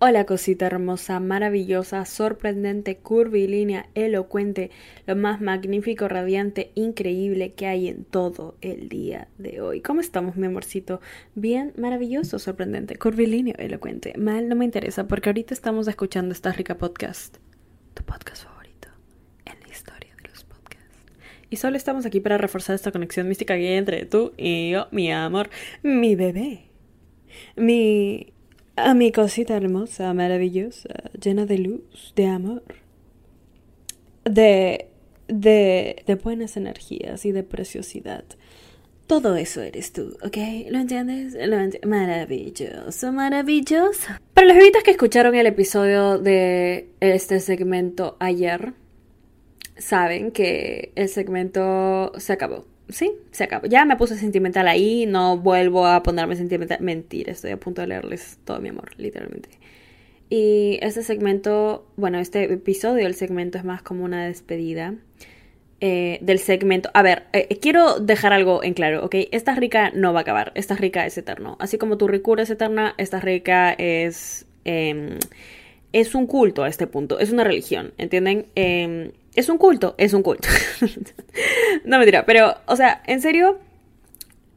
Hola cosita hermosa, maravillosa, sorprendente, curvilínea, elocuente, lo más magnífico, radiante, increíble que hay en todo el día de hoy. ¿Cómo estamos, mi amorcito? Bien, maravilloso, sorprendente, curvilíneo, elocuente. Mal no me interesa porque ahorita estamos escuchando esta rica podcast. Tu podcast favorito en la historia de los podcasts. Y solo estamos aquí para reforzar esta conexión mística que hay entre tú y yo, mi amor, mi bebé, mi a mi cosita hermosa, maravillosa, llena de luz, de amor, de, de, de buenas energías y de preciosidad. Todo eso eres tú, ¿ok? ¿Lo entiendes? Lo maravilloso, maravilloso. Para los bebitas que escucharon el episodio de este segmento ayer, saben que el segmento se acabó sí, se acabó. Ya me puse sentimental ahí, no vuelvo a ponerme sentimental. Mentira, estoy a punto de leerles todo mi amor, literalmente. Y este segmento, bueno, este episodio del segmento es más como una despedida eh, del segmento. A ver, eh, quiero dejar algo en claro, ¿ok? Esta rica no va a acabar, esta rica es eterno. Así como tu ricura es eterna, esta rica es... Em, es un culto a este punto, es una religión, ¿entienden? Es un culto, es un culto. no me dirá, pero, o sea, en serio,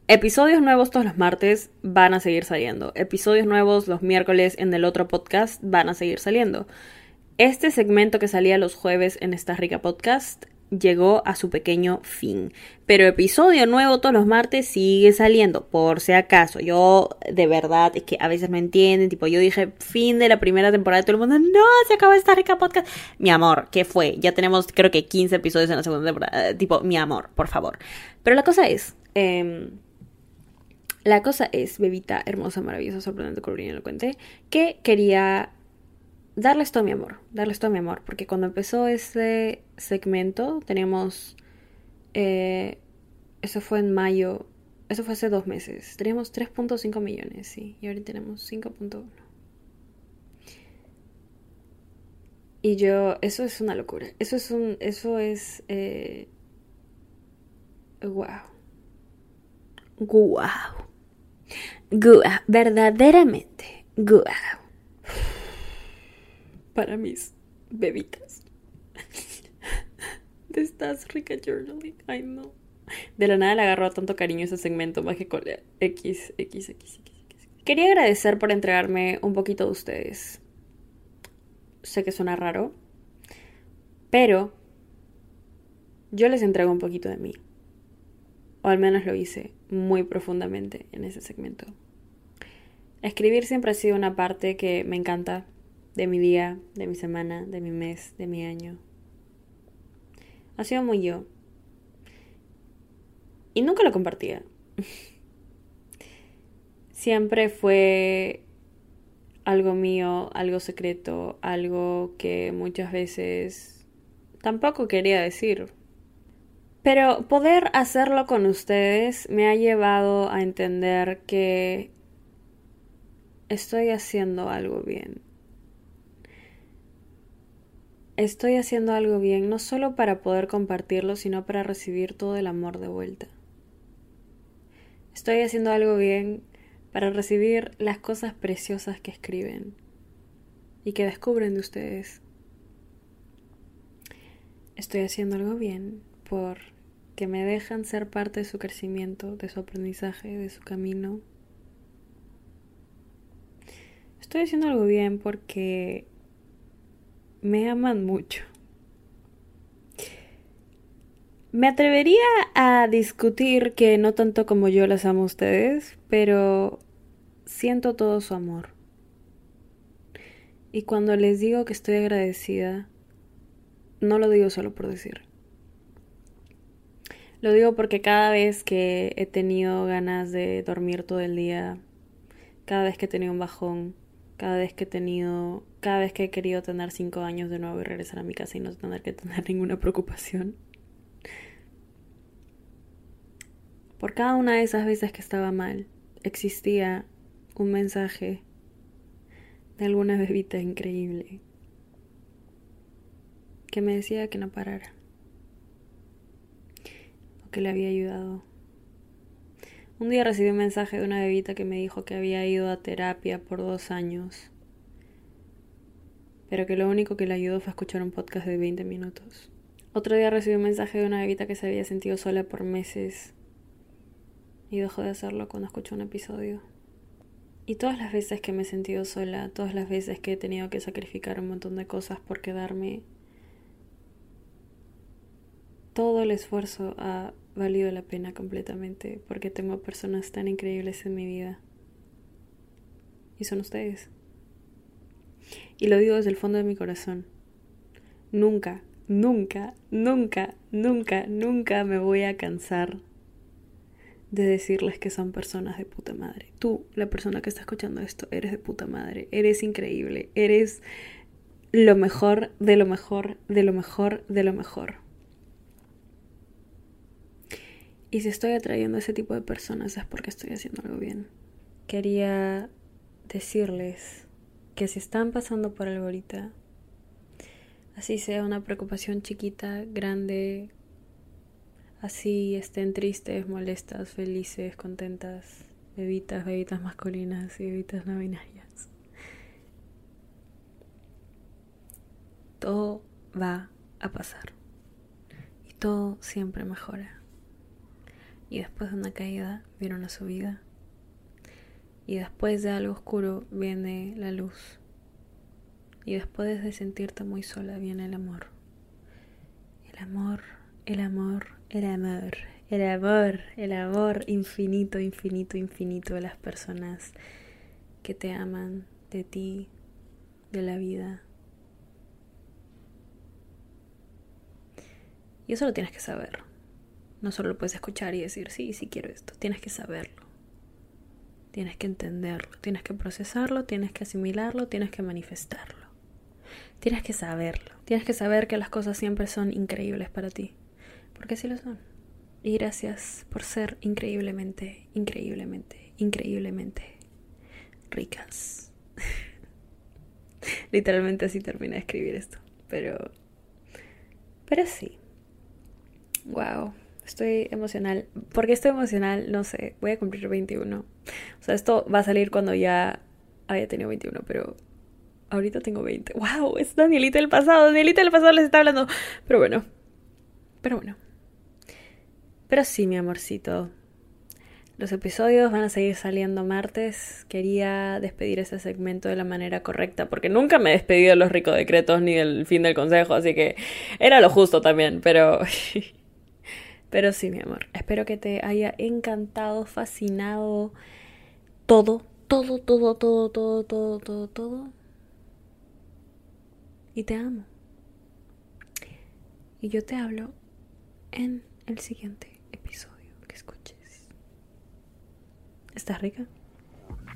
episodios nuevos todos los martes van a seguir saliendo. Episodios nuevos los miércoles en el otro podcast van a seguir saliendo. Este segmento que salía los jueves en esta rica podcast llegó a su pequeño fin. Pero episodio nuevo todos los martes sigue saliendo, por si acaso. Yo, de verdad, es que a veces no entienden. Tipo, yo dije fin de la primera temporada, todo el mundo, no, se acaba esta rica podcast. Mi amor, ¿qué fue? Ya tenemos, creo que 15 episodios en la segunda temporada. Tipo, mi amor, por favor. Pero la cosa es, eh, la cosa es, bebita hermosa, maravillosa, sorprendente, colorina, elocuente, que quería darles todo mi amor, darles todo mi amor, porque cuando empezó este segmento teníamos, eh, eso fue en mayo, eso fue hace dos meses, teníamos 3.5 millones, sí, y ahora tenemos 5.1. Y yo, eso es una locura, eso es un, eso es, eh, wow, wow, wow, verdaderamente, wow para mis bebitas. De estas rica journaling. Ay, no. De la nada le agarró tanto cariño ese segmento mágico X, X, X, X, X. Quería agradecer por entregarme un poquito de ustedes. Sé que suena raro, pero yo les entrego un poquito de mí. O al menos lo hice muy profundamente en ese segmento. Escribir siempre ha sido una parte que me encanta, de mi día, de mi semana, de mi mes, de mi año. Ha sido muy yo. Y nunca lo compartía. Siempre fue algo mío, algo secreto, algo que muchas veces tampoco quería decir. Pero poder hacerlo con ustedes me ha llevado a entender que estoy haciendo algo bien estoy haciendo algo bien no solo para poder compartirlo, sino para recibir todo el amor de vuelta. Estoy haciendo algo bien para recibir las cosas preciosas que escriben y que descubren de ustedes. Estoy haciendo algo bien por que me dejan ser parte de su crecimiento, de su aprendizaje, de su camino. Estoy haciendo algo bien porque me aman mucho. Me atrevería a discutir que no tanto como yo las amo a ustedes, pero siento todo su amor. Y cuando les digo que estoy agradecida, no lo digo solo por decir. Lo digo porque cada vez que he tenido ganas de dormir todo el día, cada vez que he tenido un bajón, cada vez que he tenido, cada vez que he querido tener cinco años de nuevo y regresar a mi casa y no tener que tener ninguna preocupación. Por cada una de esas veces que estaba mal, existía un mensaje de alguna bebita increíble que me decía que no parara o que le había ayudado un día recibí un mensaje de una bebita que me dijo que había ido a terapia por dos años pero que lo único que le ayudó fue escuchar un podcast de 20 minutos. Otro día recibí un mensaje de una bebita que se había sentido sola por meses y dejó de hacerlo cuando escuchó un episodio. Y todas las veces que me he sentido sola, todas las veces que he tenido que sacrificar un montón de cosas por quedarme, todo el esfuerzo ha valido la pena completamente porque tengo personas tan increíbles en mi vida. Y son ustedes. Y lo digo desde el fondo de mi corazón. Nunca, nunca, nunca, nunca, nunca me voy a cansar de decirles que son personas de puta madre. Tú, la persona que está escuchando esto, eres de puta madre, eres increíble, eres lo mejor, de lo mejor, de lo mejor, de lo mejor. Y si estoy atrayendo a ese tipo de personas es porque estoy haciendo algo bien. Quería decirles que si están pasando por algo ahorita, así sea una preocupación chiquita, grande, Así estén tristes, molestas, felices, contentas, bebitas, bebitas masculinas y bebitas no binarias. Todo va a pasar. Y todo siempre mejora. Y después de una caída viene una subida. Y después de algo oscuro viene la luz. Y después de sentirte muy sola viene el amor. El amor, el amor, el amor, el amor, el amor infinito, infinito, infinito de las personas que te aman, de ti, de la vida. Y eso lo tienes que saber. No solo lo puedes escuchar y decir, sí, sí quiero esto. Tienes que saberlo. Tienes que entenderlo. Tienes que procesarlo. Tienes que asimilarlo. Tienes que manifestarlo. Tienes que saberlo. Tienes que saber que las cosas siempre son increíbles para ti porque sí lo son. Y gracias por ser increíblemente, increíblemente, increíblemente ricas. Literalmente así terminé de escribir esto. Pero. Pero sí. Wow. Estoy emocional. ¿Por qué estoy emocional? No sé. Voy a cumplir 21. O sea, esto va a salir cuando ya haya tenido 21, pero ahorita tengo 20. ¡Wow! Es Danielita del pasado. Danielita del pasado les está hablando. Pero bueno. Pero bueno. Pero sí, mi amorcito. Los episodios van a seguir saliendo martes. Quería despedir ese segmento de la manera correcta porque nunca me he despedido de los ricos decretos ni del fin del consejo, así que era lo justo también, pero... pero sí, mi amor. Espero que te haya encantado, fascinado todo, todo, todo, todo, todo, todo, todo, todo. Y te amo. Y yo te hablo en el siguiente. ¿Estás rica?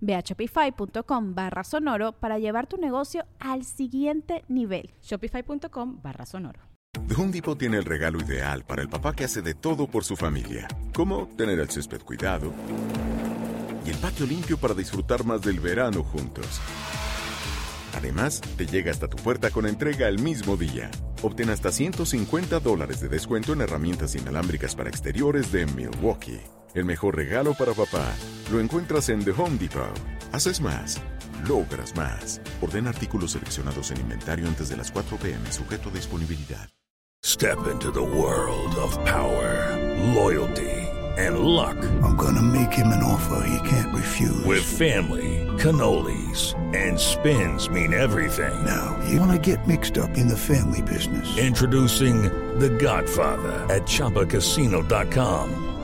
Ve a shopify.com barra sonoro para llevar tu negocio al siguiente nivel. Shopify.com barra sonoro. The Home Depot tiene el regalo ideal para el papá que hace de todo por su familia, como tener el césped cuidado y el patio limpio para disfrutar más del verano juntos. Además, te llega hasta tu puerta con entrega el mismo día. Obtén hasta 150 dólares de descuento en herramientas inalámbricas para exteriores de Milwaukee. El mejor regalo para papá lo encuentras en The Home Depot. Haces más, logras más. Orden artículos seleccionados en inventario antes de las 4 pm, sujeto a disponibilidad. Step into the world of power, loyalty, and luck. I'm gonna make him an offer he can't refuse. With family, cannolis, and spins mean everything. Now, you wanna get mixed up in the family business. Introducing The Godfather at ChumbaCasino.com.